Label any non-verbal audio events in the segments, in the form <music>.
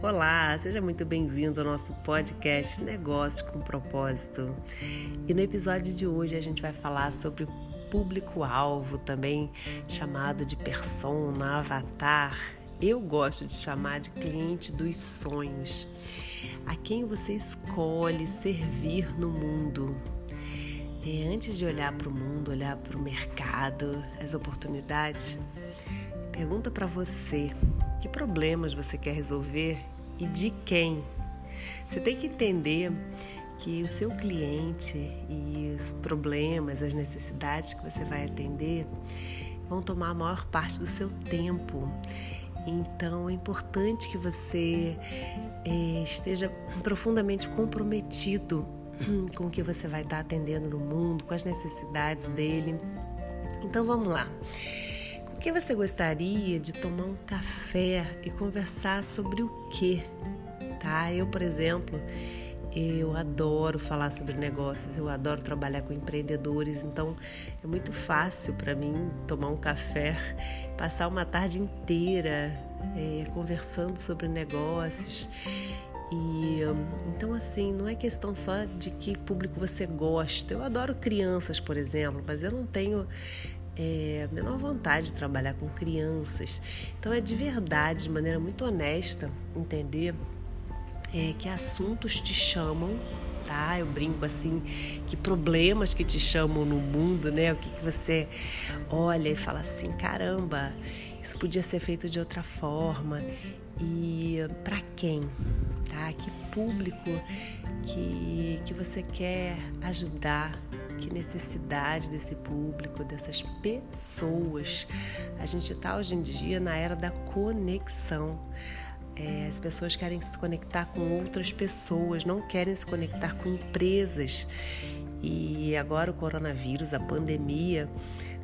Olá, seja muito bem-vindo ao nosso podcast Negócios com Propósito. E no episódio de hoje a gente vai falar sobre público-alvo, também chamado de persona, avatar. Eu gosto de chamar de cliente dos sonhos. A quem você escolhe servir no mundo. E antes de olhar para o mundo, olhar para o mercado, as oportunidades, pergunta para você que problemas você quer resolver e de quem? Você tem que entender que o seu cliente e os problemas, as necessidades que você vai atender vão tomar a maior parte do seu tempo. Então é importante que você é, esteja profundamente comprometido <clears throat> com o que você vai estar atendendo no mundo, com as necessidades dele. Então vamos lá. Com quem você gostaria de tomar um café e conversar sobre o quê? Tá? Eu, por exemplo, eu adoro falar sobre negócios, eu adoro trabalhar com empreendedores, então é muito fácil para mim tomar um café, passar uma tarde inteira é, conversando sobre negócios. E então assim, não é questão só de que público você gosta. Eu adoro crianças, por exemplo, mas eu não tenho é, menor vontade de trabalhar com crianças. Então é de verdade, de maneira muito honesta, entender é, que assuntos te chamam, tá? Eu brinco assim, que problemas que te chamam no mundo, né? O que, que você olha e fala assim, caramba, isso podia ser feito de outra forma. E para quem? Tá? Que público que, que você quer ajudar? Que necessidade desse público, dessas pessoas. A gente está hoje em dia na era da conexão. É, as pessoas querem se conectar com outras pessoas, não querem se conectar com empresas. E agora o coronavírus, a pandemia,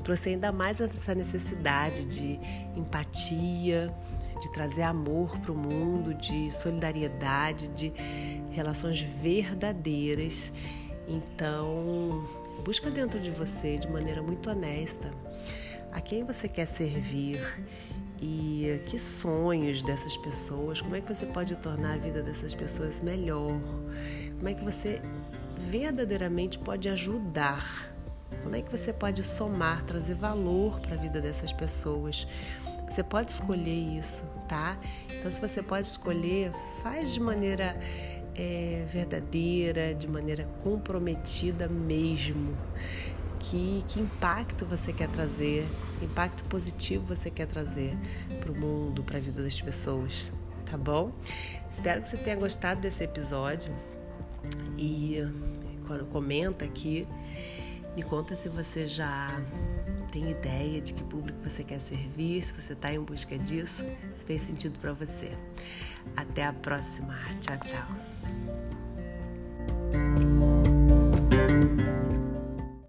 trouxe ainda mais essa necessidade de empatia, de trazer amor para o mundo, de solidariedade, de relações verdadeiras. Então, Busca dentro de você de maneira muito honesta a quem você quer servir e que sonhos dessas pessoas, como é que você pode tornar a vida dessas pessoas melhor, como é que você verdadeiramente pode ajudar, como é que você pode somar, trazer valor para a vida dessas pessoas. Você pode escolher isso, tá? Então, se você pode escolher, faz de maneira é, verdadeira, de maneira comprometida mesmo. Que, que impacto você quer trazer, que impacto positivo você quer trazer para o mundo, para a vida das pessoas, tá bom? Espero que você tenha gostado desse episódio e quando comenta aqui, me conta se você já tem ideia de que público você quer servir, se você está em busca disso, se fez sentido para você. Até a próxima. Tchau, tchau.